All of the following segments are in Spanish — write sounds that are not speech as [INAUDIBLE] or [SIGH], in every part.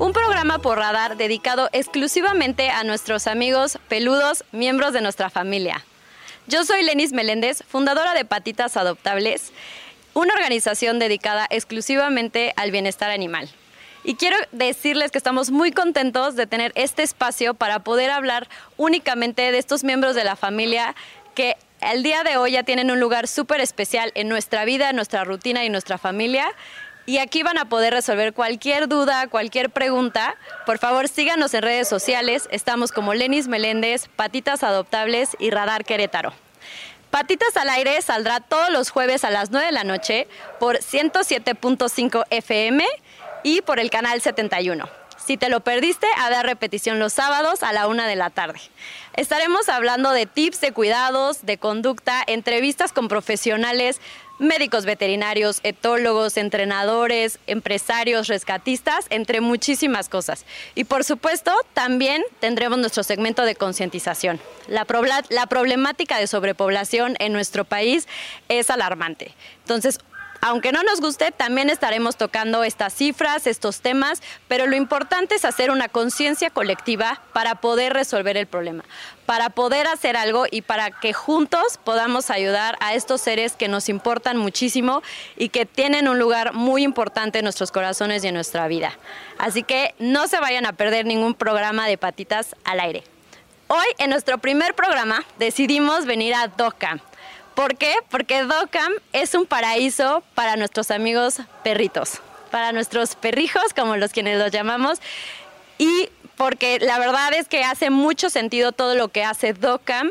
un programa por radar dedicado exclusivamente a nuestros amigos peludos, miembros de nuestra familia. Yo soy Lenis Meléndez, fundadora de Patitas Adoptables, una organización dedicada exclusivamente al bienestar animal. Y quiero decirles que estamos muy contentos de tener este espacio para poder hablar únicamente de estos miembros de la familia que el día de hoy ya tienen un lugar súper especial en nuestra vida, nuestra rutina y nuestra familia y aquí van a poder resolver cualquier duda, cualquier pregunta. Por favor, síganos en redes sociales. Estamos como Lenis Meléndez, Patitas Adoptables y Radar Querétaro. Patitas al aire saldrá todos los jueves a las 9 de la noche por 107.5 FM y por el canal 71. Si te lo perdiste, habrá repetición los sábados a la una de la tarde. Estaremos hablando de tips de cuidados, de conducta, entrevistas con profesionales, médicos veterinarios, etólogos, entrenadores, empresarios, rescatistas, entre muchísimas cosas. Y por supuesto, también tendremos nuestro segmento de concientización. La, problemática de sobrepoblación en nuestro país es alarmante. Entonces, aunque no nos guste, también estaremos tocando estas cifras, estos temas, pero lo importante es hacer una conciencia colectiva para poder resolver el problema, para poder hacer algo y para que juntos podamos ayudar a estos seres que nos importan muchísimo y que tienen un lugar muy importante en nuestros corazones y en nuestra vida. Así que no se vayan a perder ningún programa de patitas al aire. Hoy en nuestro primer programa decidimos venir a DOCA ¿Por qué? Porque Docam es un paraíso para nuestros amigos perritos, para nuestros perrijos, como los quienes los llamamos, y porque la verdad es que hace mucho sentido todo lo que hace Docam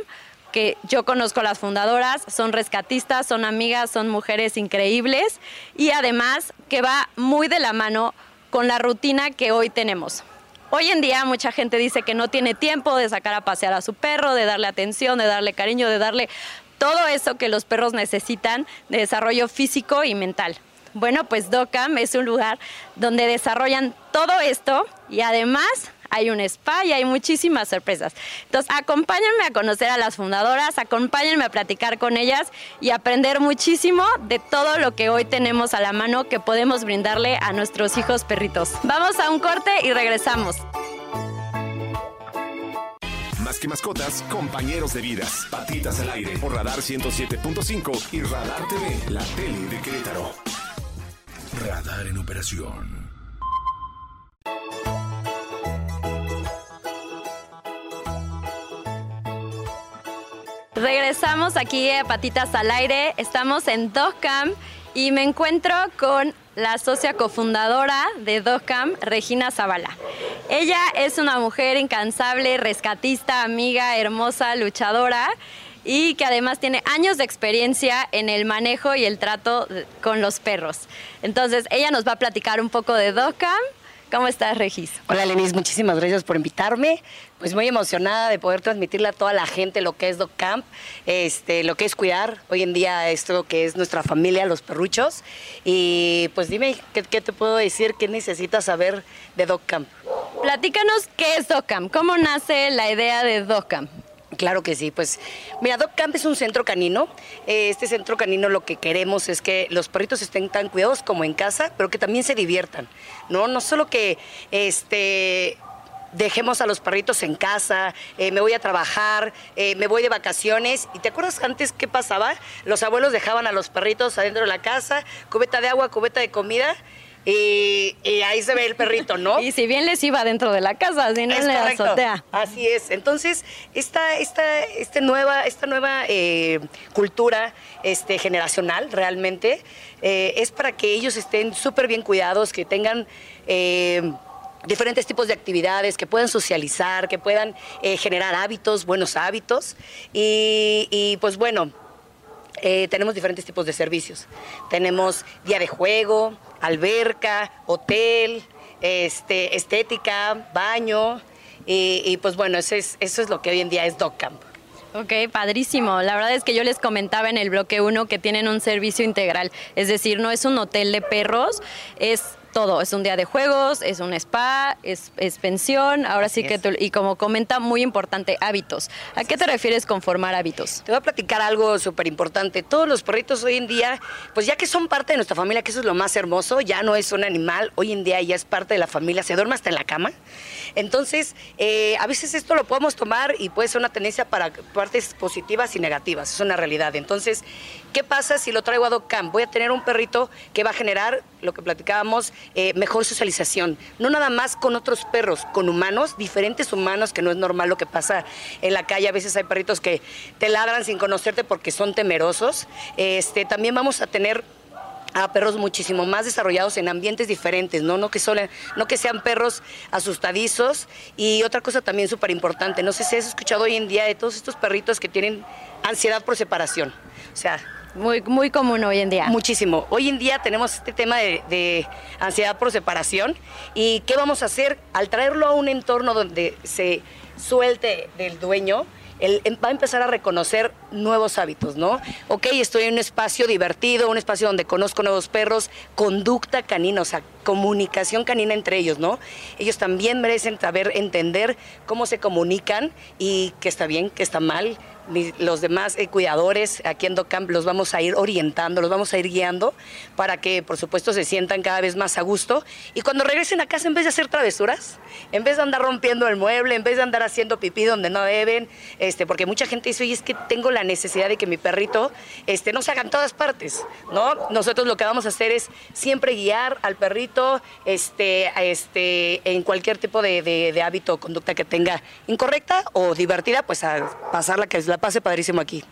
que yo conozco las fundadoras, son rescatistas, son amigas, son mujeres increíbles y además que va muy de la mano con la rutina que hoy tenemos. Hoy en día mucha gente dice que no tiene tiempo de sacar a pasear a su perro, de darle atención, de darle cariño, de darle todo eso que los perros necesitan de desarrollo físico y mental. Bueno, pues DOCAM es un lugar donde desarrollan todo esto y además hay un spa y hay muchísimas sorpresas. Entonces, acompáñenme a conocer a las fundadoras, acompáñenme a platicar con ellas y aprender muchísimo de todo lo que hoy tenemos a la mano que podemos brindarle a nuestros hijos perritos. Vamos a un corte y regresamos. Más que mascotas, compañeros de vidas. Patitas al aire por Radar 107.5 y Radar TV, la tele de Querétaro. Radar en operación. Regresamos aquí a Patitas al aire. Estamos en DocCam y me encuentro con la socia cofundadora de DocCam, Regina Zavala. Ella es una mujer incansable, rescatista, amiga, hermosa, luchadora y que además tiene años de experiencia en el manejo y el trato con los perros. Entonces, ella nos va a platicar un poco de DocCam ¿Cómo estás, Regis? Hola, Lenis, muchísimas gracias por invitarme. Pues muy emocionada de poder transmitirle a toda la gente lo que es Dog Camp, este, lo que es cuidar hoy en día esto que es nuestra familia, los perruchos. Y pues dime, ¿qué, te puedo decir? ¿Qué necesitas saber de Dog Camp? Platícanos qué es Dog Camp, cómo nace la idea de Dog Camp. Claro que sí, pues mira, Dog Camp es un centro canino. Eh, este centro canino lo que queremos es que los perritos estén tan cuidados como en casa, pero que también se diviertan, ¿no? No solo que este dejemos a los perritos en casa, eh, me voy a trabajar, eh, me voy de vacaciones. ¿Y te acuerdas antes qué pasaba? Los abuelos dejaban a los perritos adentro de la casa, cubeta de agua, cubeta de comida, y, ahí se ve el perrito, ¿no? [LAUGHS] y si bien les iba dentro de la casa, así no en la azotea. Así es. Entonces, esta, esta, este nueva, esta nueva eh, cultura este, generacional realmente eh, es para que ellos estén súper bien cuidados, que tengan... Eh, diferentes tipos de actividades, que puedan socializar, que puedan generar hábitos, buenos hábitos. y pues bueno, eh, tenemos diferentes tipos de servicios. Tenemos día de juego, alberca, hotel, este, estética, baño. Y, y, pues bueno, eso es, eso es lo que hoy en día es Dog Camp. Ok, padrísimo. La verdad es que yo les comentaba en el bloque 1 que tienen un servicio integral, es decir, no es un hotel de perros, es todo. Es un día de juegos, es un spa, es, pensión. Ahora sí que, y como comenta, muy importante, hábitos. ¿A qué te refieres con formar hábitos? Te voy a platicar algo súper importante. Todos los perritos hoy en día, pues ya que son parte de nuestra familia, que eso es lo más hermoso, ya no es un animal, hoy en día ya es parte de la familia, se duerme hasta en la cama. Entonces, eh, a veces esto lo podemos tomar y puede ser una tendencia para partes positivas y negativas, es una realidad. Entonces, ¿qué pasa si lo traigo a Dog Camp? Voy a tener un perrito que va a generar, lo que platicábamos, eh, mejor socialización. No nada más con otros perros, con humanos, diferentes humanos, que no es normal lo que pasa en la calle. A veces hay perritos que te ladran sin conocerte porque son temerosos. Este, también vamos a tener a perros muchísimo más desarrollados en ambientes diferentes, ¿no? No que, solo, no que sean perros asustadizos. Y otra cosa también súper importante, no sé si has escuchado hoy en día de todos estos perritos que tienen ansiedad por separación. O sea, muy, muy común hoy en día. Muchísimo. Hoy en día tenemos este tema de, ansiedad por separación. ¿Y qué vamos a hacer? Al traerlo a un entorno donde se suelte del dueño, él em, va a empezar a reconocer nuevos hábitos, ¿no? Ok, estoy en un espacio divertido, un espacio donde conozco nuevos perros, conducta canina, o sea, comunicación canina entre ellos, ¿no? Ellos también merecen saber entender cómo se comunican y qué está bien, qué está mal, los demás eh, cuidadores aquí en DocCamp los vamos a ir orientando, los vamos a ir guiando para que, por supuesto, se sientan cada vez más a gusto. Y cuando regresen a casa, en vez de hacer travesuras, en vez de andar rompiendo el mueble, en vez de andar haciendo pipí donde no deben, este, porque mucha gente dice, oye, es que tengo la necesidad de que mi perrito este, no se haga en todas partes, ¿no? Nosotros lo que vamos a hacer es siempre guiar al perrito este, este, en cualquier tipo de, de hábito o conducta que tenga incorrecta o divertida, pues a pasarla que es la pase padrísimo aquí.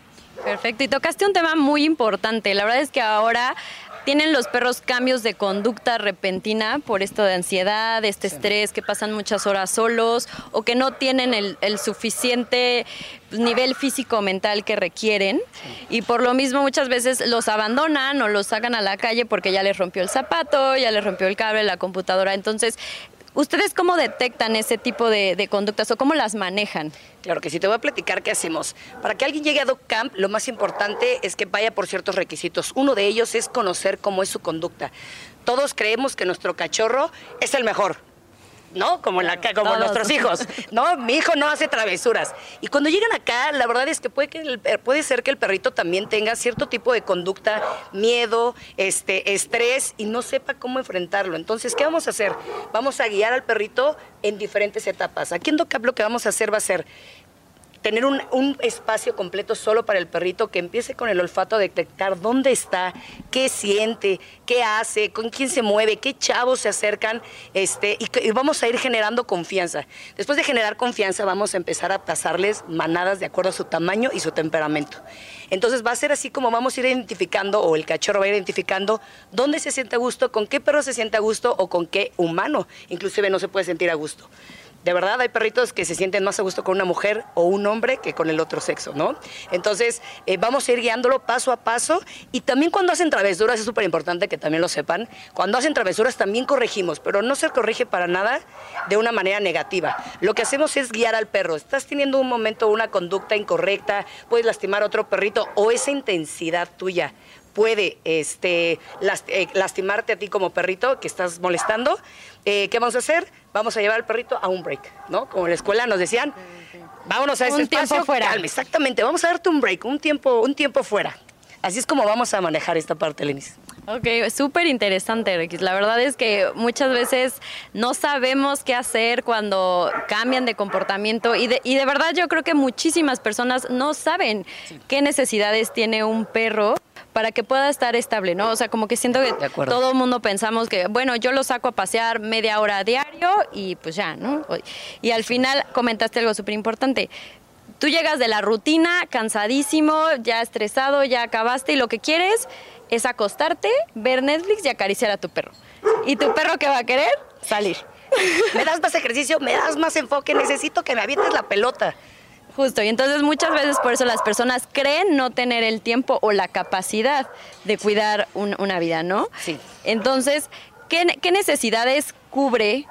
Perfecto, y tocaste un tema muy importante. La verdad es que ahora tienen los perros cambios de conducta repentina por esto de ansiedad, este estrés, que pasan muchas horas solos o que no tienen el, suficiente nivel físico-mental que requieren y por lo mismo muchas veces los abandonan o los sacan a la calle porque ya les rompió el zapato, ya les rompió el cable, la computadora. Entonces, ¿Ustedes cómo detectan ese tipo de, conductas o cómo las manejan? Claro que sí, te voy a platicar qué hacemos. Para que alguien llegue a Dog Camp, lo más importante es que vaya por ciertos requisitos. Uno de ellos es conocer cómo es su conducta. Todos creemos que nuestro cachorro es el mejor, ¿no? Como, la, como nuestros hijos, [LAUGHS] ¿no? Mi hijo no hace travesuras. Y cuando llegan acá, la verdad es que puede, que puede ser que el perrito también tenga cierto tipo de conducta, miedo, este, estrés y no sepa cómo enfrentarlo. Entonces, ¿qué vamos a hacer? Vamos a guiar al perrito en diferentes etapas. Aquí en DOCAP lo que vamos a hacer va a ser tener un, espacio completo solo para el perrito que empiece con el olfato a detectar dónde está, qué siente, qué hace, con quién se mueve, qué chavos se acercan, este, y, vamos a ir generando confianza. Después de generar confianza, vamos a empezar a pasarles manadas de acuerdo a su tamaño y su temperamento. Entonces va a ser así como vamos a ir identificando, o el cachorro va a ir identificando dónde se siente a gusto, con qué perro se siente a gusto o con qué humano, inclusive no se puede sentir a gusto de verdad hay perritos que se sienten más a gusto con una mujer o un hombre que con el otro sexo, ¿no? Entonces, eh, vamos a ir guiándolo paso a paso y también cuando hacen travesuras, es súper importante que también lo sepan, cuando hacen travesuras también corregimos, pero no se corrige para nada de una manera negativa. Lo que hacemos es guiar al perro. Estás teniendo un momento, una conducta incorrecta, puedes lastimar a otro perrito o esa intensidad tuya puede este, eh, lastimarte a ti como perrito que estás molestando, eh, ¿qué vamos a hacer? Vamos a llevar al perrito a un break, ¿no? Como en la escuela nos decían, vámonos a ese un tiempo fuera. exactamente, vamos a darte un break, un tiempo, un tiempo fuera. Así es como vamos a manejar esta parte, Lenis. Ok, súper interesante, Rex. La verdad es que muchas veces no sabemos qué hacer cuando cambian de comportamiento y de, y de verdad yo creo que muchísimas personas no saben qué necesidades tiene un perro para que pueda estar estable, ¿no? O sea, como que siento que todo el mundo pensamos que, bueno, yo lo saco a pasear media hora a diario y pues ya, ¿no? Y al final comentaste algo súper importante. Tú llegas de la rutina, cansadísimo, ya estresado, ya acabaste y lo que quieres es acostarte, ver Netflix y acariciar a tu perro. ¿Y tu perro qué va a querer? Salir. [LAUGHS] me das más ejercicio, me das más enfoque, necesito que me avientes la pelota. Justo, y entonces muchas veces por eso las personas creen no tener el tiempo o la capacidad de cuidar una vida, ¿no? Sí. Entonces, ¿qué, necesidades cubre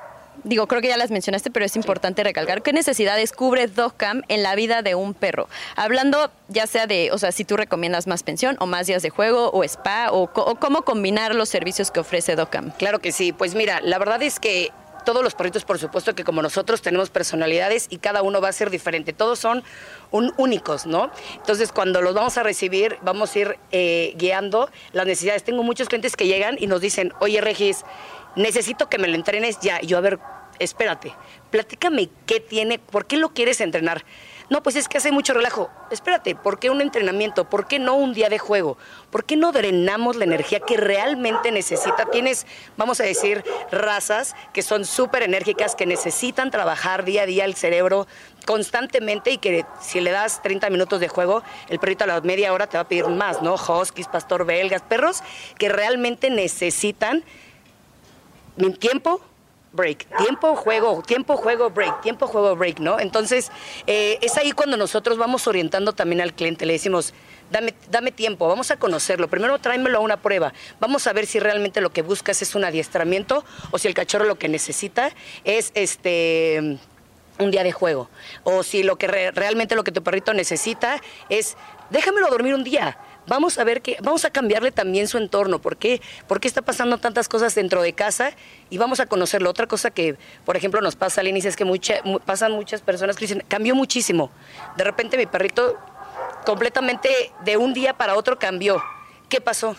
digo, creo que ya las mencionaste, pero es importante recalcar, ¿qué necesidades cubre DogCam en la vida de un perro? Hablando ya sea de, o sea, si tú recomiendas más pensión o más días de juego o spa o, cómo combinar los servicios que ofrece DogCam. Claro que sí, pues mira, la verdad es que todos los perritos, por supuesto que como nosotros tenemos personalidades y cada uno va a ser diferente. Todos son únicos, ¿no? Entonces, cuando los vamos a recibir, vamos a ir eh, guiando las necesidades. Tengo muchos clientes que llegan y nos dicen, oye, Regis, necesito que me lo entrenes ya. yo, a ver, espérate, platícame qué tiene, por qué lo quieres entrenar. No, pues es que hace mucho relajo. Espérate, ¿por qué un entrenamiento? ¿Por qué no un día de juego? ¿Por qué no drenamos la energía que realmente necesita? Tienes, vamos a decir, razas que son súper enérgicas, que necesitan trabajar día a día el cerebro constantemente y que si le das 30 minutos de juego, el perrito a la media hora te va a pedir más, ¿no? Huskies, pastor belgas, perros que realmente necesitan tiempo, break, tiempo, juego, tiempo, juego, break, tiempo, juego, break, ¿no? Entonces, eh, es ahí cuando nosotros vamos orientando también al cliente, le decimos, dame, dame tiempo, vamos a conocerlo, primero tráemelo a una prueba, vamos a ver si realmente lo que buscas es un adiestramiento o si el cachorro lo que necesita es este un día de juego. O si lo que realmente lo que tu perrito necesita es déjamelo dormir un día vamos a ver que, vamos a cambiarle también su entorno, ¿por qué? ¿Por qué está pasando tantas cosas dentro de casa? Y vamos a conocerlo. Otra cosa que, por ejemplo, nos pasa al inicio es que pasan muchas personas que dicen, cambió muchísimo. De repente mi perrito completamente de un día para otro cambió. ¿Qué pasó?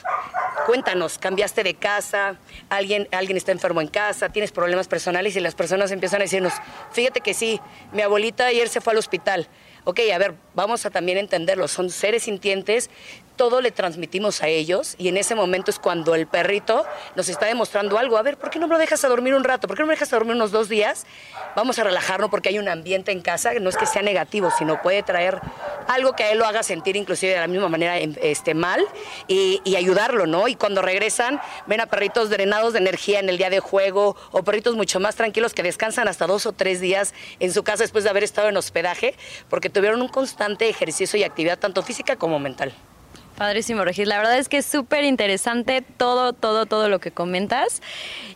Cuéntanos, cambiaste de casa, alguien, alguien está enfermo en casa, tienes problemas personales y las personas empiezan a decirnos, fíjate que sí, mi abuelita ayer se fue al hospital. Ok, a ver, vamos a también entenderlo, son seres sintientes todo le transmitimos a ellos y en ese momento es cuando el perrito nos está demostrando algo. A ver, ¿por qué no me lo dejas a dormir un rato? ¿Por qué no me dejas a dormir unos dos días? Vamos a relajarnos porque hay un ambiente en casa no es que sea negativo, sino puede traer algo que a él lo haga sentir inclusive de la misma manera este, mal y, y ayudarlo, ¿no? Y cuando regresan, ven a perritos drenados de energía en el día de juego o perritos mucho más tranquilos que descansan hasta dos o tres días en su casa después de haber estado en hospedaje porque tuvieron un constante ejercicio y actividad tanto física como mental. Padrísimo, Regis. La verdad es que es súper interesante todo, todo, todo lo que comentas.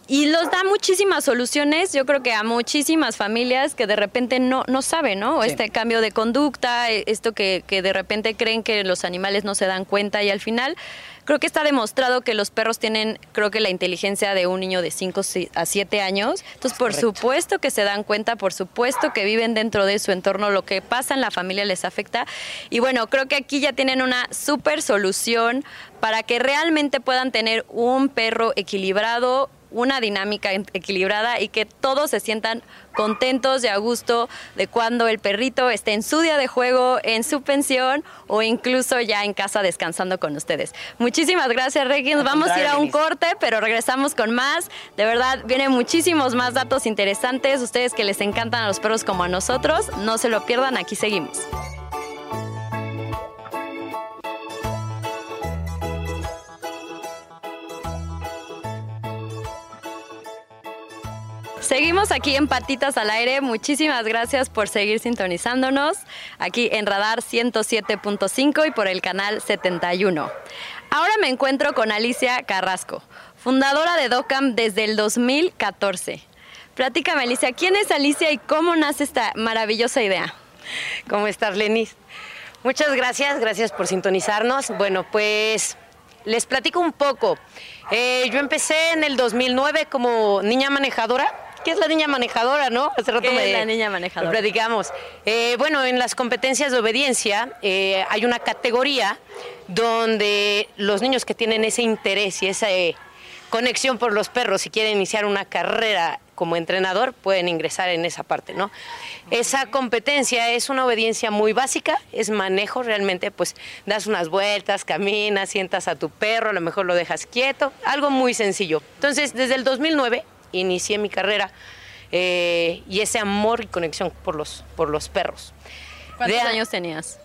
Y los da muchísimas soluciones, yo creo que a muchísimas familias que de repente no, no saben, ¿no? Este cambio de conducta, e, esto que, que de repente creen que los animales no se dan cuenta y al final Creo que está demostrado que los perros tienen, creo que la inteligencia de un niño de 5 a 7 años. Entonces, por supuesto que se dan cuenta, por supuesto que viven dentro de su entorno, lo que pasa en la familia les afecta. Y bueno, creo que aquí ya tienen una súper solución para que realmente puedan tener un perro equilibrado, una dinámica equilibrada y que todos se sientan contentos y a gusto de cuando el perrito esté en su día de juego, en su pensión o incluso ya en casa descansando con ustedes. Muchísimas gracias, Regis. Vamos a ir a un corte, pero regresamos con más. De verdad, vienen muchísimos más datos interesantes. Ustedes que les encantan a los perros como a nosotros, no se lo pierdan, aquí seguimos. Seguimos aquí en Patitas al Aire. Muchísimas gracias por seguir sintonizándonos aquí en Radar 107.5 y por el canal 71. Ahora me encuentro con Alicia Carrasco, fundadora de DOCAM desde el 2014. Platícame, Alicia, ¿quién es Alicia y cómo nace esta maravillosa idea? ¿Cómo estás, Lenis? Muchas gracias, gracias por sintonizarnos. Bueno, pues les platico un poco. Eh, yo empecé en el 2009 como niña manejadora ¿Qué es la niña manejadora, no? Hace rato ¿Qué es la niña manejadora? Predicamos. Eh, bueno, en las competencias de obediencia eh, hay una categoría donde los niños que tienen ese interés y esa eh, conexión por los perros y quieren iniciar una carrera como entrenador pueden ingresar en esa parte, ¿no? Esa competencia es una obediencia muy básica, es manejo realmente, pues das unas vueltas, caminas, sientas a tu perro, a lo mejor lo dejas quieto, algo muy sencillo. Entonces, desde el 2009 inicié mi carrera eh, y ese amor y conexión por los, por los perros. ¿Cuántos años tenías?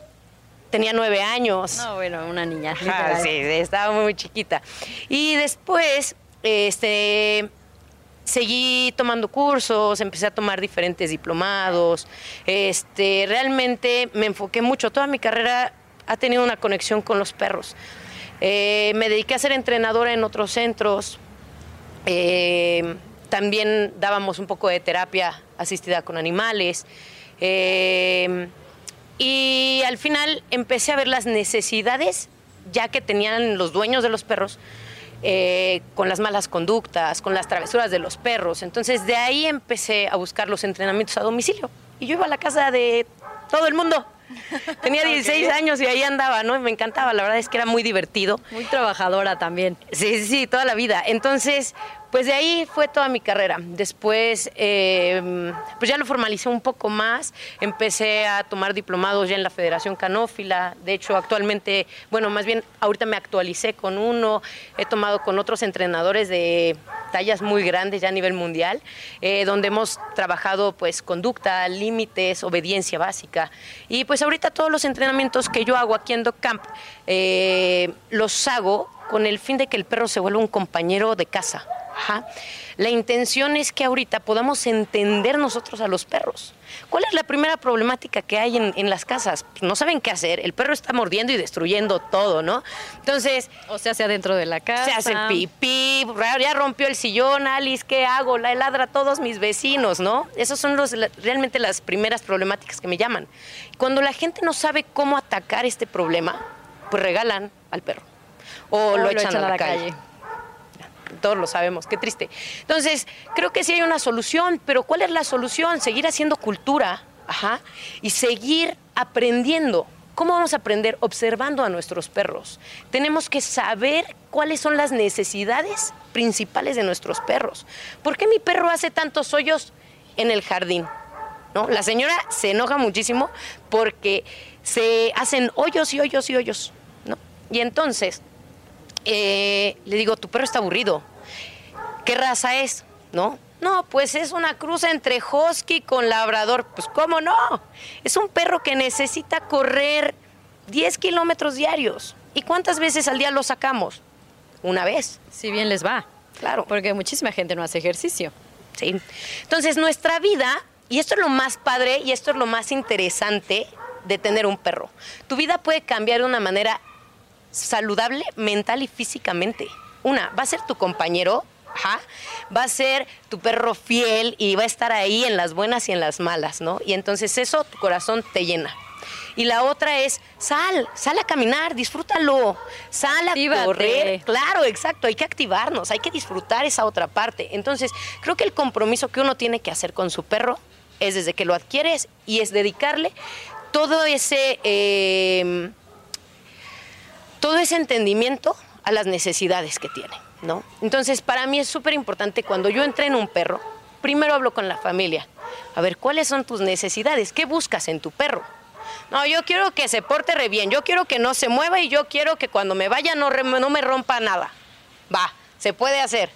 Tenía nueve años. No, bueno, una niña. sí, estaba muy chiquita. Y después, este, seguí tomando cursos, empecé a tomar diferentes diplomados. Este, realmente me enfoqué mucho. Toda mi carrera ha tenido una conexión con los perros. Eh, me dediqué a ser entrenadora en otros centros. Eh, también dábamos un poco de terapia asistida con animales. Eh, y al final empecé a ver las necesidades ya que tenían los dueños de los perros eh, con las malas conductas, con las travesuras de los perros. Entonces de ahí empecé a buscar los entrenamientos a domicilio. Y yo iba a la casa de todo el mundo. [LAUGHS] Tenía 16 años y ahí andaba, ¿no? Me encantaba, la verdad es que era muy divertido. Muy trabajadora también. Sí, sí, sí, toda la vida. Entonces, pues de ahí fue toda mi carrera. Después, eh, pues ya lo formalicé un poco más. Empecé a tomar diplomados ya en la Federación Canófila. De hecho, actualmente, bueno, más bien ahorita me actualicé con uno. He tomado con otros entrenadores de tallas muy grandes ya a nivel mundial, eh, donde hemos trabajado pues conducta, límites, obediencia básica. Y pues ahorita todos los entrenamientos que yo hago aquí en Dog Camp eh, los hago con el fin de que el perro se vuelva un compañero de casa. La intención es que ahorita podamos entender nosotros a los perros. ¿Cuál es la primera problemática que hay en, las casas? Pues no saben qué hacer. El perro está mordiendo y destruyendo todo, ¿no? Entonces. O sea, sea dentro de la casa. Se hace pipí, ya rompió el sillón, Alice, ¿qué hago? La heladra a todos mis vecinos, ¿no? Esas son los, realmente las primeras problemáticas que me llaman. Cuando la gente no sabe cómo atacar este problema, pues regalan al perro. O, lo, echan, a la, calle todos lo sabemos, qué triste. Entonces, creo que sí hay una solución, pero ¿cuál es la solución? Seguir haciendo cultura, ajá, y seguir aprendiendo. ¿Cómo vamos a aprender? Observando a nuestros perros. Tenemos que saber cuáles son las necesidades principales de nuestros perros. ¿Por qué mi perro hace tantos hoyos en el jardín? ¿No? La señora se enoja muchísimo porque se hacen hoyos y hoyos y hoyos. ¿no? Y entonces, eh, le digo, tu perro está aburrido. ¿Qué raza es? ¿No? No, pues es una cruz entre husky con labrador. Pues cómo no. Es un perro que necesita correr 10 kilómetros diarios. ¿Y cuántas veces al día lo sacamos? Una vez. Si bien les va. Claro. Porque muchísima gente no hace ejercicio. Sí. Entonces nuestra vida, y esto es lo más padre y esto es lo más interesante de tener un perro. Tu vida puede cambiar de una manera saludable mental y físicamente. Una, va a ser tu compañero, va a ser tu perro fiel y va a estar ahí en las buenas y en las malas, ¿no? Y entonces eso tu corazón te llena. Y la otra es, sal, sal a caminar, disfrútalo, sal a correr. Claro, exacto, hay que activarnos, hay que disfrutar esa otra parte. Entonces, creo que el compromiso que uno tiene que hacer con su perro es desde que lo adquieres y es dedicarle todo ese... Eh, todo ese entendimiento a las necesidades que tiene, ¿no? Entonces, para mí es súper importante cuando yo entreno un perro, primero hablo con la familia. A ver, ¿cuáles son tus necesidades? ¿Qué buscas en tu perro? No, yo quiero que se porte re bien, yo quiero que no se mueva y yo quiero que cuando me vaya no, no me rompa nada. Va, se puede hacer,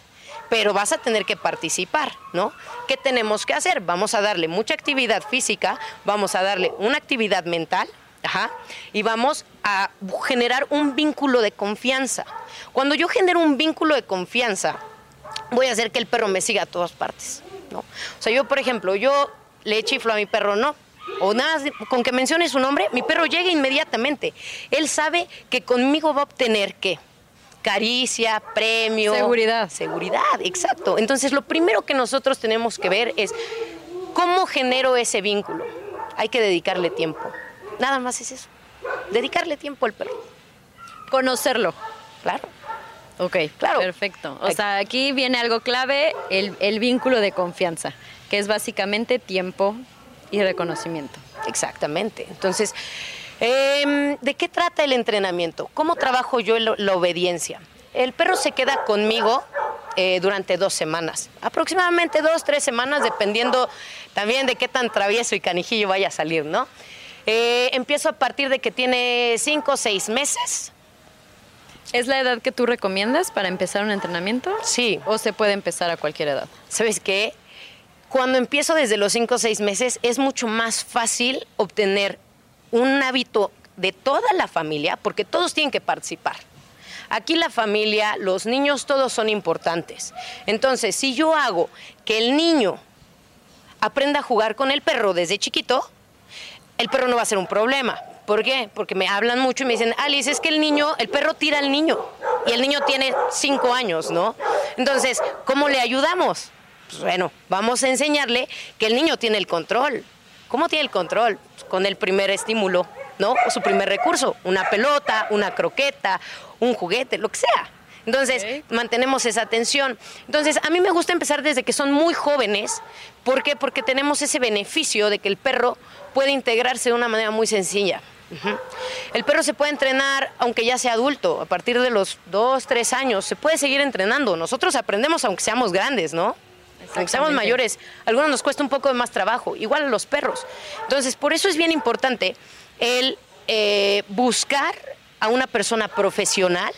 pero vas a tener que participar, ¿no? ¿Qué tenemos que hacer? Vamos a darle mucha actividad física, vamos a darle una actividad mental, Ajá. Y vamos a generar un vínculo de confianza. Cuando yo genero un vínculo de confianza, voy a hacer que el perro me siga a todas partes. ¿no? O sea, yo, por ejemplo, yo le chiflo a mi perro, no. O nada, con que mencione su nombre, mi perro llega inmediatamente. Él sabe que conmigo va a obtener qué? Caricia, premio. Seguridad. Seguridad, exacto. Entonces, lo primero que nosotros tenemos que ver es cómo genero ese vínculo. Hay que dedicarle tiempo. Nada más es eso. Dedicarle tiempo al perro. Conocerlo. Claro. Ok, claro. Perfecto. O sea, aquí viene algo clave, el, vínculo de confianza, que es básicamente tiempo y reconocimiento. Exactamente. Entonces, em, ¿de qué trata el entrenamiento? ¿Cómo trabajo yo la obediencia? El perro se queda conmigo eh, durante dos semanas, aproximadamente dos, tres semanas, dependiendo también de qué tan travieso y canijillo vaya a salir, ¿no? Eh, empiezo a partir de que tiene 5 o 6 meses. ¿Es la edad que tú recomiendas para empezar un entrenamiento? Sí. ¿O se puede empezar a cualquier edad? ¿Sabes qué? Cuando empiezo desde los 5 o 6 meses es mucho más fácil obtener un hábito de toda la familia, porque todos tienen que participar. Aquí la familia, los niños, todos son importantes. Entonces, si yo hago que el niño aprenda a jugar con el perro desde chiquito, el perro no va a ser un problema. ¿Por qué? Porque me hablan mucho y me dicen, Alice, es que el niño, el perro tira al niño y el niño tiene cinco años, ¿no? Entonces, ¿cómo le ayudamos? Pues bueno, vamos a enseñarle que el niño tiene el control. ¿Cómo tiene el control? Con el primer estímulo, ¿no? O su primer recurso, una pelota, una croqueta, un juguete, lo que sea. Entonces, mantenemos esa atención. Entonces, a mí me gusta empezar desde que son muy jóvenes. ¿Por qué? Porque tenemos ese beneficio de que el perro puede integrarse de una manera muy sencilla. El perro se puede entrenar aunque ya sea adulto, a partir de los dos, tres años, se puede seguir entrenando. Nosotros aprendemos aunque seamos grandes, ¿no? Aunque seamos mayores, a algunos nos cuesta un poco de más trabajo, igual a los perros. Entonces, por eso es bien importante el eh, buscar a una persona profesional,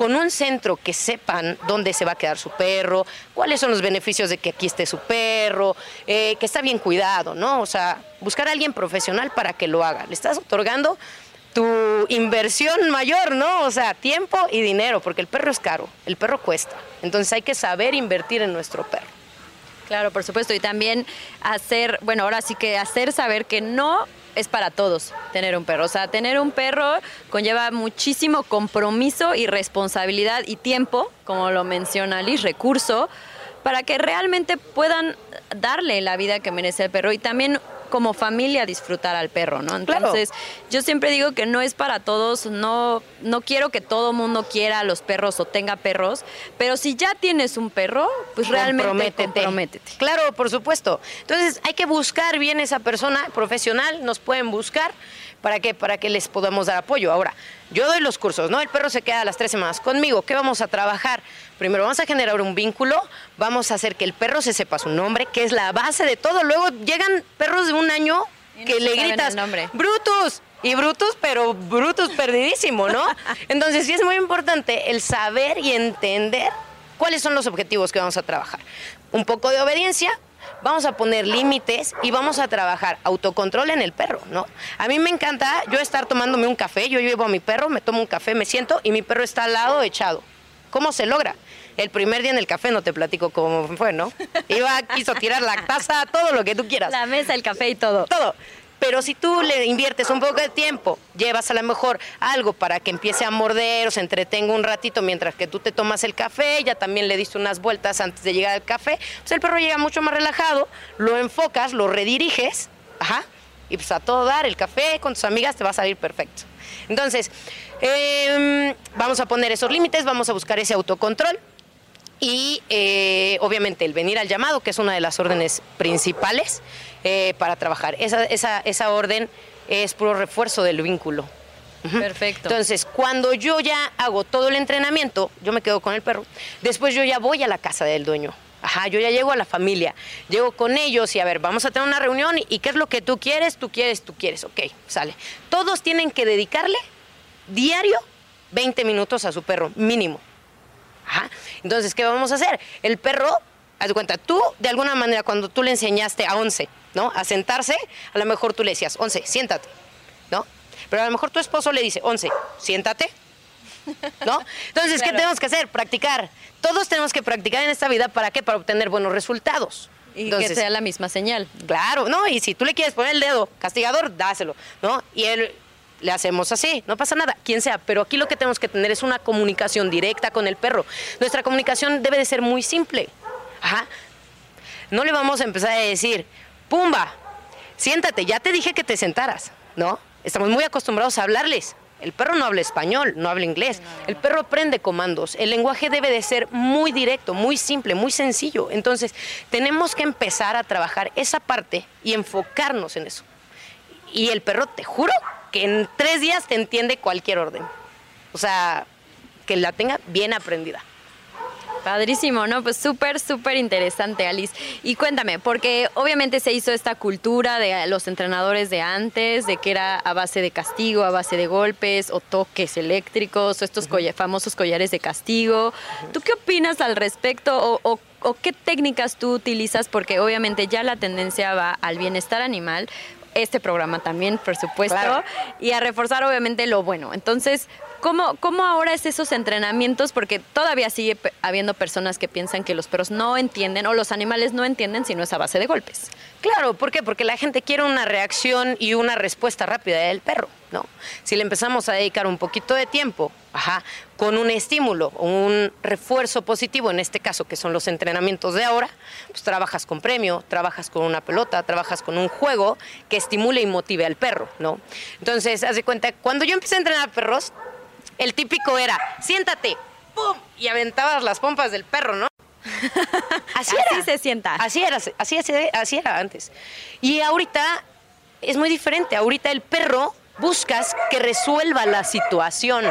con un centro que sepan dónde se va a quedar su perro, cuáles son los beneficios de que aquí esté su perro, eh, que está bien cuidado, ¿no? O sea, buscar a alguien profesional para que lo haga. Le estás otorgando tu inversión mayor, ¿no? O sea, tiempo y dinero, porque el perro es caro, el perro cuesta. Entonces hay que saber invertir en nuestro perro. Claro, por supuesto. Y también hacer, bueno, ahora sí que hacer saber que no es para todos tener un perro. O sea, tener un perro conlleva muchísimo compromiso y responsabilidad y tiempo, como lo menciona Liz, recurso, para que realmente puedan darle la vida que merece el perro y también como familia disfrutar al perro, ¿no? Entonces, yo siempre digo que no es para todos, no, no quiero que todo mundo quiera a los perros o tenga perros, pero si ya tienes un perro, pues realmente comprométete. Claro, por supuesto. Entonces, hay que buscar bien esa persona profesional, nos pueden buscar. ¿Para qué? Para que les podamos dar apoyo. Ahora, yo doy los cursos, ¿no? El perro se queda las tres semanas conmigo. ¿Qué vamos a trabajar? Primero vamos a generar un vínculo, vamos a hacer que el perro se sepa su nombre, que es la base de todo. Luego llegan perros de un año que le gritas, Brutus, y Brutus, pero Brutus perdidísimo, ¿no? [LAUGHS] Entonces sí es muy importante el saber y entender cuáles son los objetivos que vamos a trabajar. Un poco de obediencia, vamos a poner límites y vamos a trabajar autocontrol en el perro, ¿no? A mí me encanta yo estar tomándome un café, yo llevo a mi perro, me tomo un café, me siento y mi perro está al lado echado. ¿Cómo se logra? El primer día en el café no te platico cómo fue, ¿no? Iba, quiso tirar la taza, todo lo que tú quieras. La mesa, el café y todo. Todo. Pero si tú le inviertes un poco de tiempo, llevas a lo mejor algo para que empiece a morder o se entretenga un ratito mientras que tú te tomas el café, ya también le diste unas vueltas antes de llegar al café, pues el perro llega mucho más relajado, lo enfocas, lo rediriges, ajá, y pues a todo dar, el café con tus amigas te va a salir perfecto. Entonces, em, vamos a poner esos límites, vamos a buscar ese autocontrol y eh, obviamente el venir al llamado, que es una de las órdenes principales eh, para trabajar. Esa, esa, esa orden es puro refuerzo del vínculo. Perfecto. Entonces, cuando yo ya hago todo el entrenamiento, yo me quedo con el perro, después yo ya voy a la casa del dueño. Ajá, yo ya llego a la familia, llego con ellos y a ver, vamos a tener una reunión y, qué es lo que tú quieres, tú quieres, tú quieres, ok, sale. Todos tienen que dedicarle diario 20 minutos a su perro, mínimo. Ajá. Entonces, ¿qué vamos a hacer? El perro, haz de cuenta, tú de alguna manera cuando tú le enseñaste a 11, ¿no? A sentarse, a lo mejor tú le decías, 11, siéntate, ¿no? Pero a lo mejor tu esposo le dice, 11, siéntate, ¿no? Entonces, ¿qué tenemos que hacer? Practicar. Todos tenemos que practicar en esta vida, ¿para qué? Para obtener buenos resultados. Y que sea la misma señal. Claro, ¿no? Y si tú le quieres poner el dedo castigador, dáselo, ¿no? Y él le hacemos así, no pasa nada, quien sea, pero aquí lo que tenemos que tener es una comunicación directa con el perro. Nuestra comunicación debe de ser muy simple. Ajá. No le vamos a empezar a decir, pumba, siéntate, ya te dije que te sentaras, ¿no? Estamos muy acostumbrados a hablarles. El perro no habla español, no habla inglés. El perro aprende comandos. El lenguaje debe de ser muy directo, muy simple, muy sencillo. Entonces, tenemos que empezar a trabajar esa parte y enfocarnos en eso. Y el perro, te juro, que en tres días te entiende cualquier orden. O sea, que la tenga bien aprendida. Padrísimo, ¿no? Pues súper, súper interesante, Alice. Y cuéntame, porque obviamente se hizo esta cultura de los entrenadores de antes, de que era a base de castigo, a base de golpes o toques eléctricos o estos famosos collares de castigo. ¿Tú qué opinas al respecto o, qué técnicas tú utilizas? Porque obviamente ya la tendencia va al bienestar animal, este programa también, por supuesto, y a reforzar obviamente lo bueno. Entonces, ¿Cómo, ¿Cómo ahora es esos entrenamientos? Porque todavía sigue habiendo personas que piensan que los perros no entienden o los animales no entienden si no es a base de golpes. Claro, ¿por qué? Porque la gente quiere una reacción y una respuesta rápida del perro, ¿no? Si le empezamos a dedicar un poquito de tiempo Ajá, con un estímulo, un refuerzo positivo, en este caso que son los entrenamientos de ahora, pues trabajas con premio, trabajas con una pelota, trabajas con un juego que estimule y motive al perro, ¿no? Entonces, haz de cuenta, cuando yo empecé a entrenar perros, el típico era, siéntate, ¡pum! Y aventabas las pompas del perro, ¿no? [LAUGHS] Así, era. se sienta. Así era, así, así era antes. Y ahorita es muy diferente. Ahorita el perro buscas que resuelva la situación.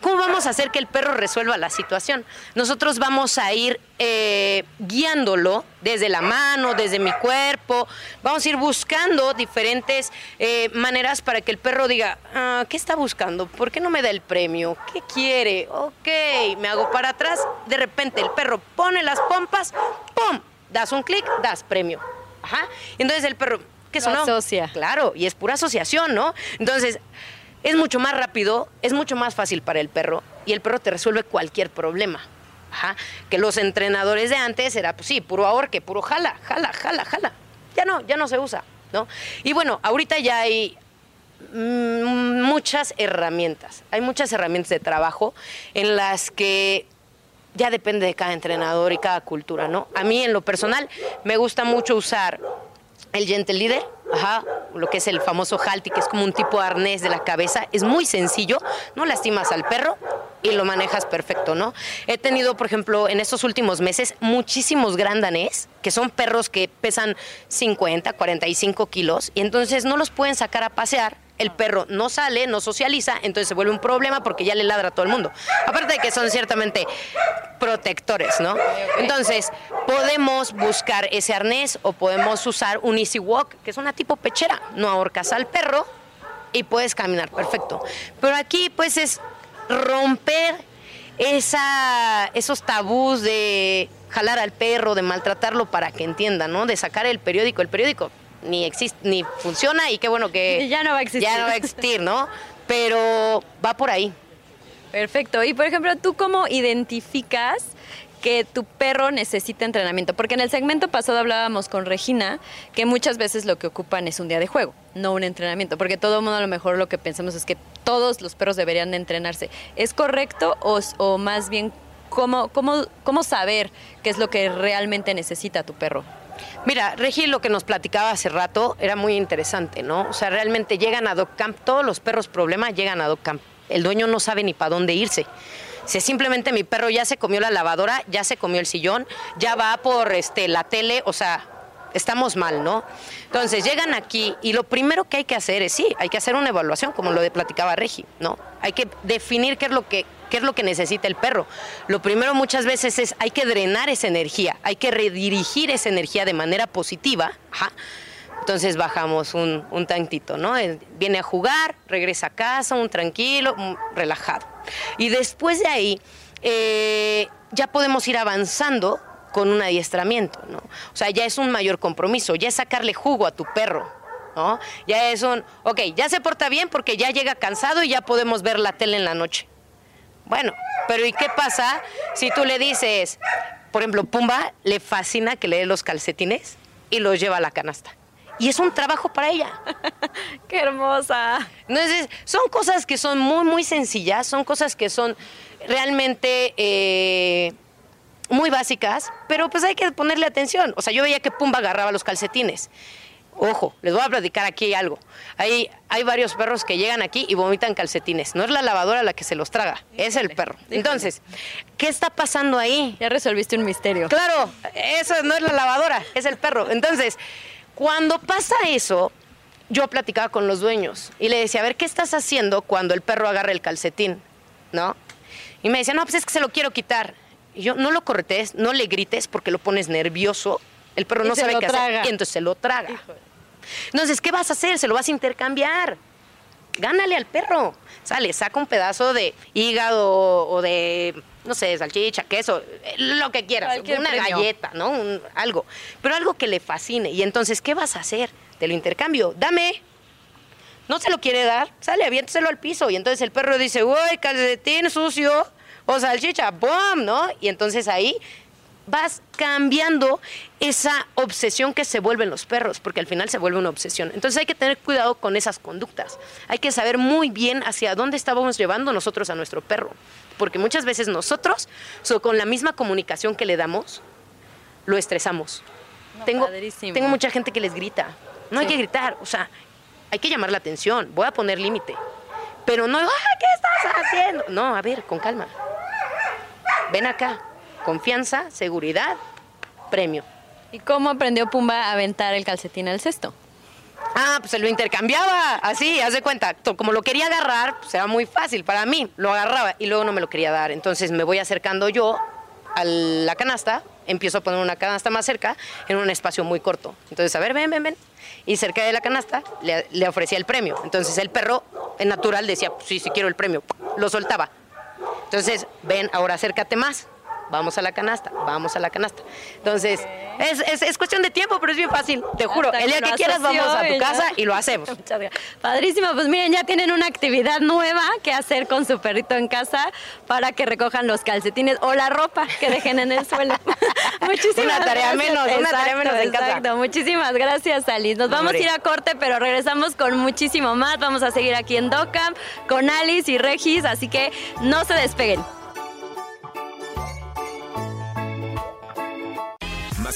¿Cómo vamos a hacer que el perro resuelva la situación? Nosotros vamos a ir eh, guiándolo desde la mano, desde mi cuerpo. Vamos a ir buscando diferentes eh, maneras para que el perro diga, ah, ¿qué está buscando? ¿Por qué no me da el premio? ¿Qué quiere? Ok, me hago para atrás. De repente el perro pone las pompas, ¡pum! Das un clic, das premio. Ajá. Entonces el perro, que eso no. Asocia. Claro, y es pura asociación, ¿no? Entonces, es mucho más rápido, es mucho más fácil para el perro y el perro te resuelve cualquier problema. Ajá. Que los entrenadores de antes era, pues sí, puro ahorque, puro jala, jala, jala, jala. Ya no, ya no se usa, ¿no? Y bueno, ahorita ya hay mm, muchas herramientas. Hay muchas herramientas de trabajo en las que ya depende de cada entrenador y cada cultura, ¿no? A mí en lo personal me gusta mucho usar el gentle leader, ajá, lo que es el famoso halti, que es como un tipo de arnés de la cabeza, es muy sencillo, no lastimas al perro y lo manejas perfecto, ¿no? He tenido, por ejemplo, en estos últimos meses, muchísimos grandanés, que son perros que pesan 50, 45 kilos, y entonces no los pueden sacar a pasear el perro no sale, no socializa, entonces se vuelve un problema porque ya le ladra a todo el mundo. Aparte de que son ciertamente protectores, ¿no? Entonces, podemos buscar ese arnés o podemos usar un Easy Walk, que es una tipo pechera. No ahorcas al perro y puedes caminar perfecto. Pero aquí, pues, es romper esa, esos tabús de jalar al perro, de maltratarlo para que entienda, ¿no? De sacar el periódico. El periódico ni existe, ni funciona y qué bueno que [LAUGHS] ya no va a existir. Ya no va a existir, ¿no? Pero va por ahí. Perfecto. Y por ejemplo, ¿tú cómo identificas que tu perro necesita entrenamiento? Porque en el segmento pasado hablábamos con Regina que muchas veces lo que ocupan es un día de juego, no un entrenamiento, porque todo el mundo a lo mejor lo que pensamos es que todos los perros deberían de entrenarse. ¿Es correcto o, o más bien cómo, cómo, cómo saber qué es lo que realmente necesita tu perro? Mira, Regi, lo que nos platicaba hace rato era muy interesante, ¿no? O sea, realmente llegan a Dog Camp, todos los perros problemas llegan a Dog Camp. El dueño no sabe ni para dónde irse. Si simplemente mi perro ya se comió la lavadora, ya se comió el sillón, ya va por este, la tele, o sea, estamos mal, ¿no? Entonces llegan aquí y lo primero que hay que hacer es, sí, hay que hacer una evaluación, como lo de platicaba Regi, ¿no? Hay que definir qué es lo que qué es lo que necesita el perro. Lo primero muchas veces es hay que drenar esa energía, hay que redirigir esa energía de manera positiva. Entonces bajamos un, un tantito, ¿no? Viene a jugar, regresa a casa, un tranquilo, relajado. Y después de ahí eh, ya podemos ir avanzando con un adiestramiento, ¿no? O sea, ya es un mayor compromiso, ya es sacarle jugo a tu perro, ¿no? Ya es un, ok, ya se porta bien porque ya llega cansado y ya podemos ver la tele en la noche. Bueno, pero ¿y qué pasa si tú le dices, por ejemplo, Pumba le fascina que le dé los calcetines y los lleva a la canasta? Y es un trabajo para ella. [LAUGHS] ¡Qué hermosa! Entonces, son cosas que son muy, muy sencillas, son cosas que son realmente eh, muy básicas, pero pues hay que ponerle atención. O sea, yo veía que Pumba agarraba los calcetines. Ojo, les voy a platicar aquí algo. Hay, hay varios perros que llegan aquí y vomitan calcetines. No es la lavadora la que se los traga, es el perro. Entonces, ¿qué está pasando ahí? Ya resolviste un misterio. Claro, eso no es la lavadora, es el perro. Entonces, cuando pasa eso, yo platicaba con los dueños y le decía, a ver, ¿qué estás haciendo cuando el perro agarra el calcetín? ¿No? Y me decía, no, pues es que se lo quiero quitar. Y yo, no lo corretes, no le grites porque lo pones nervioso. El perro no sabe qué hacer y entonces se lo traga. Entonces, ¿qué vas a hacer? Se lo vas a intercambiar. Gánale al perro. Sale, saca un pedazo de hígado o de, no sé, salchicha, queso, lo que quieras. una galleta, ¿no? algo. Pero algo que le fascine. Y entonces, ¿qué vas a hacer? Te lo intercambio. Dame. No se lo quiere dar. Sale, aviénteselo al piso. Y entonces el perro dice, uy, calcetín sucio o salchicha, ¡bum! ¿No? Y entonces ahí vas cambiando esa obsesión que se vuelven los perros, porque al final se vuelve una obsesión. Entonces hay que tener cuidado con esas conductas. Hay que saber muy bien hacia dónde estábamos llevando nosotros a nuestro perro, porque muchas veces nosotros, con la misma comunicación que le damos, lo estresamos. tengo, tengo mucha gente que les grita. No hay que gritar, o sea, hay que llamar la atención. Voy a poner límite. Pero no, ¿qué estás haciendo? No, a ver, con calma. Ven acá. Confianza, seguridad, premio. ¿Y cómo aprendió Pumba a aventar el calcetín al cesto? Ah, pues se lo intercambiaba, así, haz de cuenta. Como lo quería agarrar, pues era muy fácil para mí. Lo agarraba y luego no me lo quería dar. Entonces me voy acercando yo a la canasta, empiezo a poner una canasta más cerca en un espacio muy corto. Entonces, a ver, ven, ven, ven. Y cerca de la canasta le, le ofrecía el premio. Entonces el perro, en natural, decía, pues, sí, sí quiero el premio. Lo soltaba. Entonces, ven, ahora acércate más vamos a la canasta, vamos a la canasta. Entonces, es, es, cuestión de tiempo, pero es bien fácil, te juro. el día que quieras vamos a tu casa y lo hacemos. [LAUGHS] Padrísimo, pues miren, ya tienen una actividad nueva que hacer con su perrito en casa para que recojan los calcetines o la ropa que dejen en el suelo. [LAUGHS] [LAUGHS] Muchísimas una tarea menos, una tarea menos en exacto. Muchísimas gracias, Alice. Nos vamos a ir a corte, pero regresamos con muchísimo más. Vamos a seguir aquí en DOCAM con Alice y Regis, así que no se despeguen.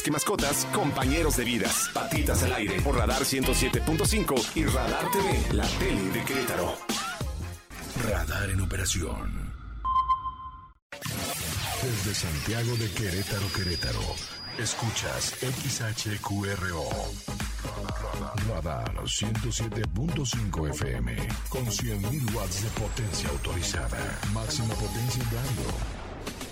Que mascotas, compañeros de vidas. Patitas al aire por Radar 107.5 y Radar TV, la tele de Querétaro. Radar en operación. Desde Santiago de Querétaro, Querétaro. Escuchas XHQRO. Radar 107.5 FM con 100.000 watts de potencia autorizada. Máxima potencia radio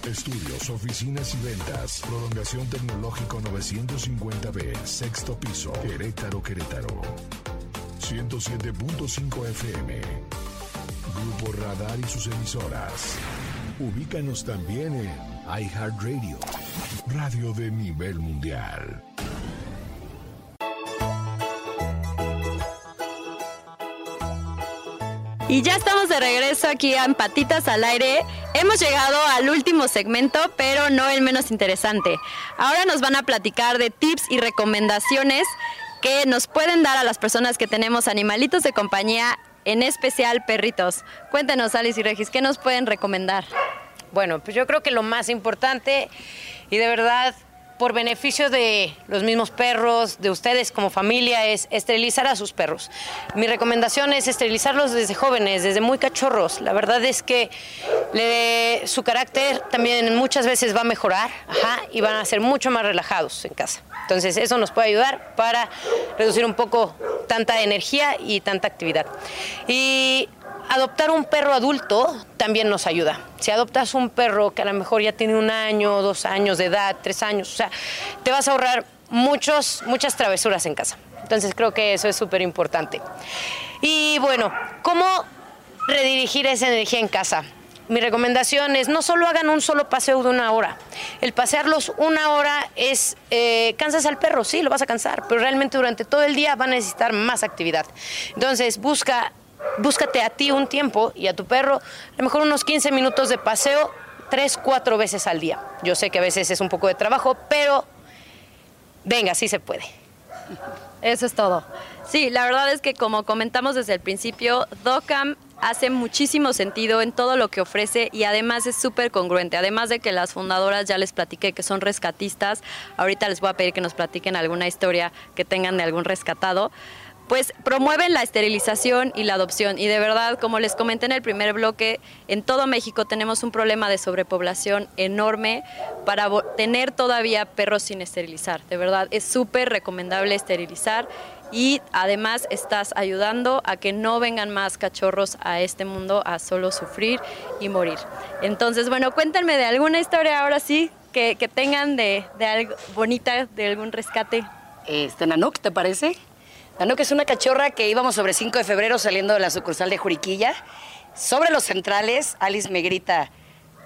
Estudios, oficinas y ventas. Prolongación tecnológico 950B, sexto piso, Querétaro, Querétaro. 107.5 FM. Grupo Radar y sus emisoras. Ubícanos también en iHeartRadio, radio de nivel mundial. Y ya estamos de regreso aquí en Patitas al Aire. Hemos llegado al último segmento, pero no el menos interesante. Ahora nos van a platicar de tips y recomendaciones que nos pueden dar a las personas que tenemos animalitos de compañía, en especial perritos. Cuéntenos, Alice y Regis, ¿qué nos pueden recomendar? Bueno, pues yo creo que lo más importante y de verdad por beneficio de los mismos perros, de ustedes como familia, es esterilizar a sus perros. Mi recomendación es esterilizarlos desde jóvenes, desde muy cachorros. La verdad es que su carácter también muchas veces va a mejorar y van a ser mucho más relajados en casa. Entonces eso nos puede ayudar para reducir un poco tanta energía y tanta actividad. Y adoptar un perro adulto también nos ayuda. Si adoptas un perro que a lo mejor ya tiene un año, dos años de edad, tres años, o sea, te vas a ahorrar muchos, muchas travesuras en casa. Entonces creo que eso es súper importante. Y bueno, ¿cómo redirigir esa energía en casa? Mi recomendación es no solo hagan un solo paseo de una hora. El pasearlos una hora es, eh, cansas al perro, sí, lo vas a cansar, pero realmente durante todo el día van a necesitar más actividad. Entonces busca búscate a ti un tiempo y a tu perro, a lo mejor unos 15 minutos de paseo, tres, cuatro veces al día. Yo sé que a veces es un poco de trabajo, pero venga, sí se puede. Eso es todo. Sí, la verdad es que como comentamos desde el principio, DOCAM hace muchísimo sentido en todo lo que ofrece y además es súper congruente. Además de que las fundadoras ya les platiqué que son rescatistas, ahorita les voy a pedir que nos platiquen alguna historia que tengan de algún rescatado pues promueven la esterilización y la adopción. Y de verdad, como les comenté en el primer bloque, en todo México tenemos un problema de sobrepoblación enorme para tener todavía perros sin esterilizar. De verdad, es súper recomendable esterilizar y además estás ayudando a que no vengan más cachorros a este mundo a solo sufrir y morir. Entonces, bueno, cuéntenme de alguna historia ahora sí que, tengan de, algo bonita, de algún rescate. Este, Nanook, ¿te parece? La que es una cachorra que íbamos sobre 5 de febrero saliendo de la sucursal de Juriquilla. Sobre los centrales, Alice me grita,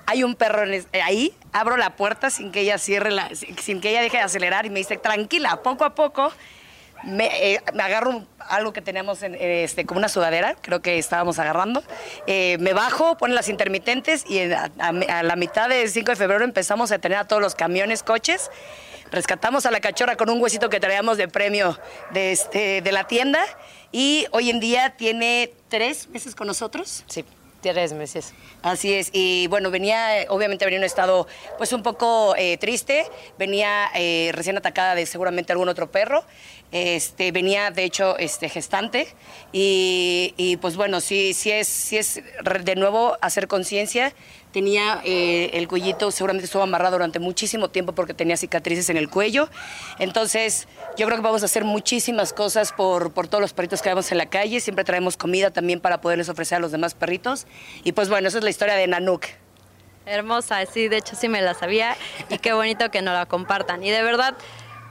hay un perro ahí, abro la puerta sin que ella cierre la, sin que ella deje de acelerar y me dice, tranquila, poco a poco me, eh, me agarro algo que teníamos en, este, como una sudadera, creo que estábamos agarrando. Eh, me bajo, pone las intermitentes y a, a, la mitad del 5 de febrero empezamos a tener a todos los camiones, coches. Rescatamos a la cachorra con un huesito que traíamos de premio de, este, de la tienda y hoy en día tiene tres meses con nosotros. Sí. Tres meses. Así es, y bueno, venía, obviamente venía en un estado pues un poco eh, triste, venía eh, recién atacada de seguramente algún otro perro, este, venía de hecho este, gestante y, pues bueno, sí, sí, es, sí es de nuevo hacer conciencia tenía eh, el cuellito, seguramente estuvo amarrado durante muchísimo tiempo porque tenía cicatrices en el cuello. Entonces, yo creo que vamos a hacer muchísimas cosas por, por todos los perritos que vemos en la calle. Siempre traemos comida también para poderles ofrecer a los demás perritos. Y pues bueno, esa es la historia de Nanook. Hermosa, sí, de hecho sí me la sabía y qué bonito que nos la compartan. Y de verdad,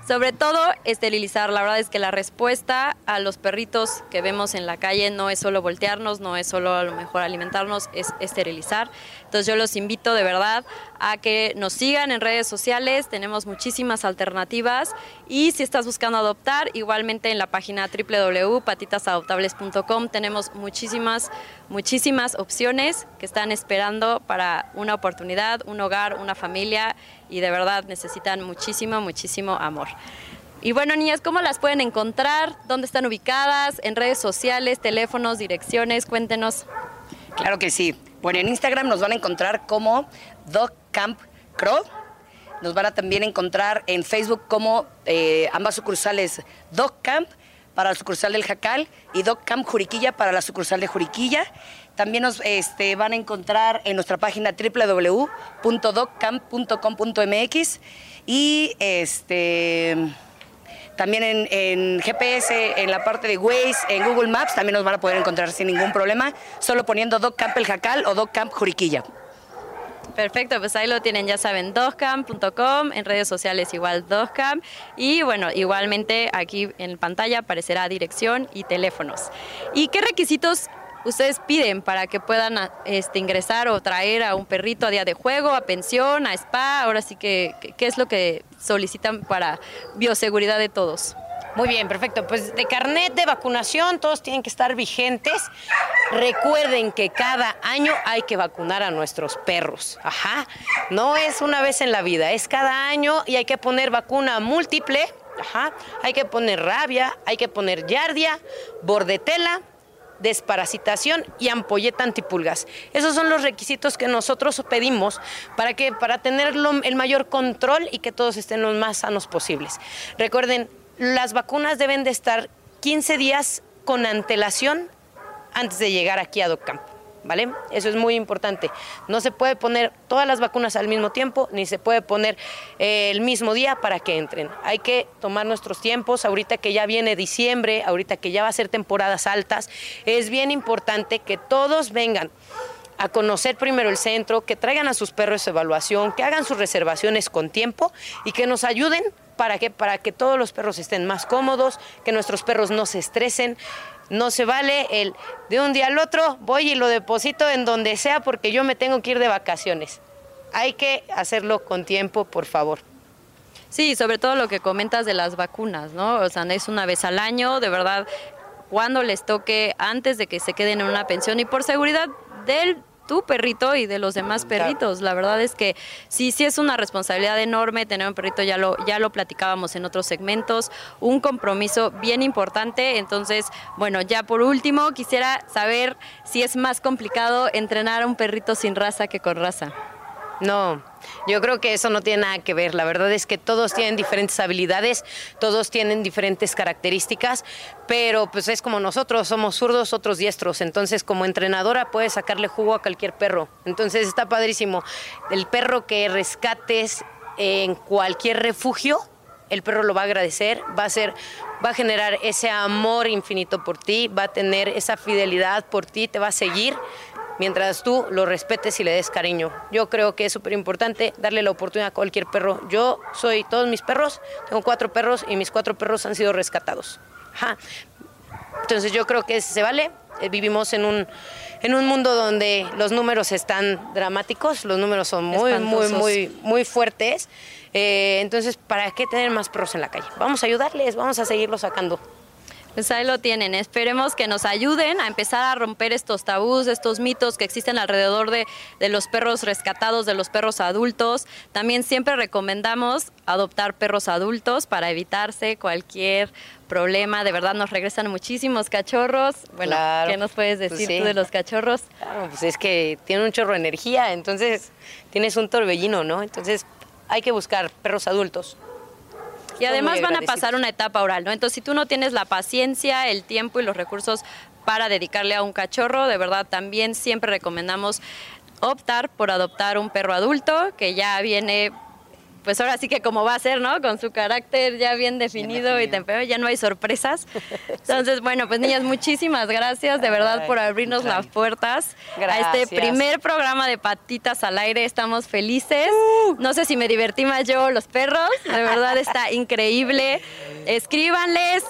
sobre todo, esterilizar. La verdad es que la respuesta a los perritos que vemos en la calle no es solo voltearnos, no es solo a lo mejor alimentarnos, es esterilizar. Entonces yo los invito de verdad a que nos sigan en redes sociales, tenemos muchísimas alternativas y si estás buscando adoptar, igualmente en la página www.patitasadoptables.com tenemos muchísimas, muchísimas opciones que están esperando para una oportunidad, un hogar, una familia y de verdad necesitan muchísimo, muchísimo amor. Y bueno, niñas, ¿cómo las pueden encontrar? ¿Dónde están ubicadas? ¿En redes sociales, teléfonos, direcciones? Cuéntenos. Claro que sí. Bueno, en Instagram nos van a encontrar como Dog Camp Crow. Nos van a también encontrar en Facebook como eh, ambas sucursales Dog Camp para la sucursal del Jacal y Dog Camp Juriquilla para la sucursal de Juriquilla. También nos este, van a encontrar en nuestra página www.doccamp.com.mx y este, también en, GPS, en la parte de Waze, en Google Maps, también nos van a poder encontrar sin ningún problema, solo poniendo Doc Camp El Jacal o Doc Camp Juriquilla. Perfecto, pues ahí lo tienen, ya saben, docamp.com, en redes sociales igual docamp y bueno, igualmente aquí en pantalla aparecerá dirección y teléfonos. ¿Y qué requisitos ustedes piden para que puedan este, ingresar o traer a un perrito a día de juego, a pensión, a spa? Ahora sí que, ¿qué es lo que solicitan para bioseguridad de todos? Muy bien, perfecto. Pues de carnet de vacunación, todos tienen que estar vigentes. Recuerden que cada año hay que vacunar a nuestros perros. Ajá. No es una vez en la vida, es cada año y hay que poner vacuna múltiple. Ajá. Hay que poner rabia, hay que poner yardia, bordetela, desparasitación y ampolleta antipulgas. Esos son los requisitos que nosotros pedimos para que para tener el mayor control y que todos estén los más sanos posibles. Recuerden, las vacunas deben de estar 15 días con antelación antes de llegar aquí a DocCamp. ¿Vale? Eso es muy importante. No se puede poner todas las vacunas al mismo tiempo, ni se puede poner eh, el mismo día para que entren. Hay que tomar nuestros tiempos, ahorita que ya viene diciembre, ahorita que ya va a ser temporadas altas, es bien importante que todos vengan a conocer primero el centro, que traigan a sus perros su evaluación, que hagan sus reservaciones con tiempo y que nos ayuden para que, para que todos los perros estén más cómodos, que nuestros perros no se estresen. No se vale el de un día al otro voy y lo deposito en donde sea porque yo me tengo que ir de vacaciones. Hay que hacerlo con tiempo, por favor. Sí, sobre todo lo que comentas de las vacunas, ¿no? O sea, es una vez al año, de verdad, cuando les toque antes de que se queden en una pensión y por seguridad del tu perrito y de los demás perritos. La verdad es que sí, sí es una responsabilidad enorme tener un perrito, ya lo, ya lo platicábamos en otros segmentos, un compromiso bien importante. Entonces, bueno, ya por último, quisiera saber si es más complicado entrenar a un perrito sin raza que con raza. No, yo creo que eso no tiene nada que ver. La verdad es que todos tienen diferentes habilidades, todos tienen diferentes características, pero pues es como nosotros, somos zurdos, otros diestros. Entonces, como entrenadora puedes sacarle jugo a cualquier perro. Entonces, está padrísimo. El perro que rescates en cualquier refugio, el perro lo va a agradecer, va a ser, va a generar ese amor infinito por ti, va a tener esa fidelidad por ti, te va a seguir mientras tú lo respetes y le des cariño. Yo creo que es súper importante darle la oportunidad a cualquier perro. Yo soy todos mis perros, tengo cuatro perros y mis cuatro perros han sido rescatados. Entonces yo creo que se vale Eh, vivimos en un, en un mundo donde los números están dramáticos, los números son muy, muy, muy, muy fuertes. Eh, entonces, ¿para qué tener más perros en la calle? Vamos a ayudarles, vamos a seguirlos sacando. Pues ahí lo tienen. Esperemos que nos ayuden a empezar a romper estos tabús, estos mitos que existen alrededor de, de, los perros rescatados, de los perros adultos. También siempre recomendamos adoptar perros adultos para evitarse cualquier problema. De verdad nos regresan muchísimos cachorros. Bueno, ¿qué nos puedes pues decir tú de los cachorros? Claro, pues es que tienen un chorro de energía, entonces tienes un torbellino, ¿no? Entonces hay que buscar perros adultos. Y además van a pasar una etapa oral, ¿no? Entonces, si tú no tienes la paciencia, el tiempo y los recursos para dedicarle a un cachorro, de verdad también siempre recomendamos optar por adoptar un perro adulto que ya viene pues ahora sí que como va a ser, ¿no? Con su carácter ya bien definido, y temperado, ya no hay sorpresas. [LAUGHS] Entonces, bueno, pues niñas, muchísimas gracias de verdad por abrirnos las puertas a este primer programa de Patitas al Aire. Estamos felices. Uh. No sé si me divertí más yo los perros, de verdad está [LAUGHS] increíble. Escríbanles,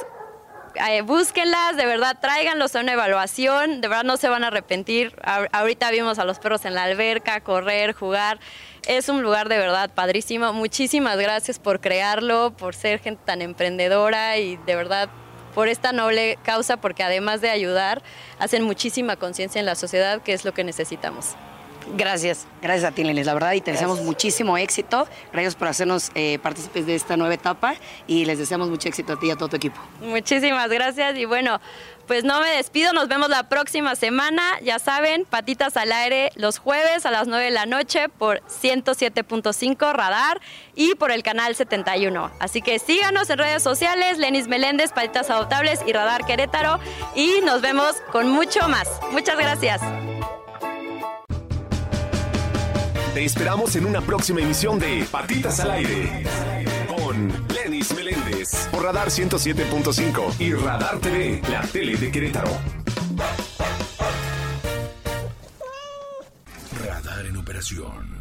eh, búsquenlas, de verdad, tráiganlos a una evaluación, de verdad no se van a arrepentir. ahorita vimos a los perros en la alberca, correr, jugar. Es un lugar de verdad padrísimo. Muchísimas gracias por crearlo, por ser gente tan emprendedora y de verdad por esta noble causa, porque además de ayudar, hacen muchísima conciencia en la sociedad, que es lo que necesitamos. Gracias. Gracias a ti, Lenis, la verdad, y te deseamos muchísimo éxito. Gracias por hacernos eh, partícipes de esta nueva etapa y les deseamos mucho éxito a ti y a todo tu equipo. Muchísimas gracias y bueno, pues no me despido, nos vemos la próxima semana. Ya saben, patitas al aire los jueves a las 9 de la noche por 107.5 Radar y por el canal 71. Así que síganos en redes sociales, Lenis Meléndez, Patitas Adoptables y Radar Querétaro y nos vemos con mucho más. Muchas gracias. Te esperamos en una próxima emisión de Patitas al Aire con Lenis Meléndez por Radar 107.5 y Radar TV, la tele de Querétaro. Radar en operación.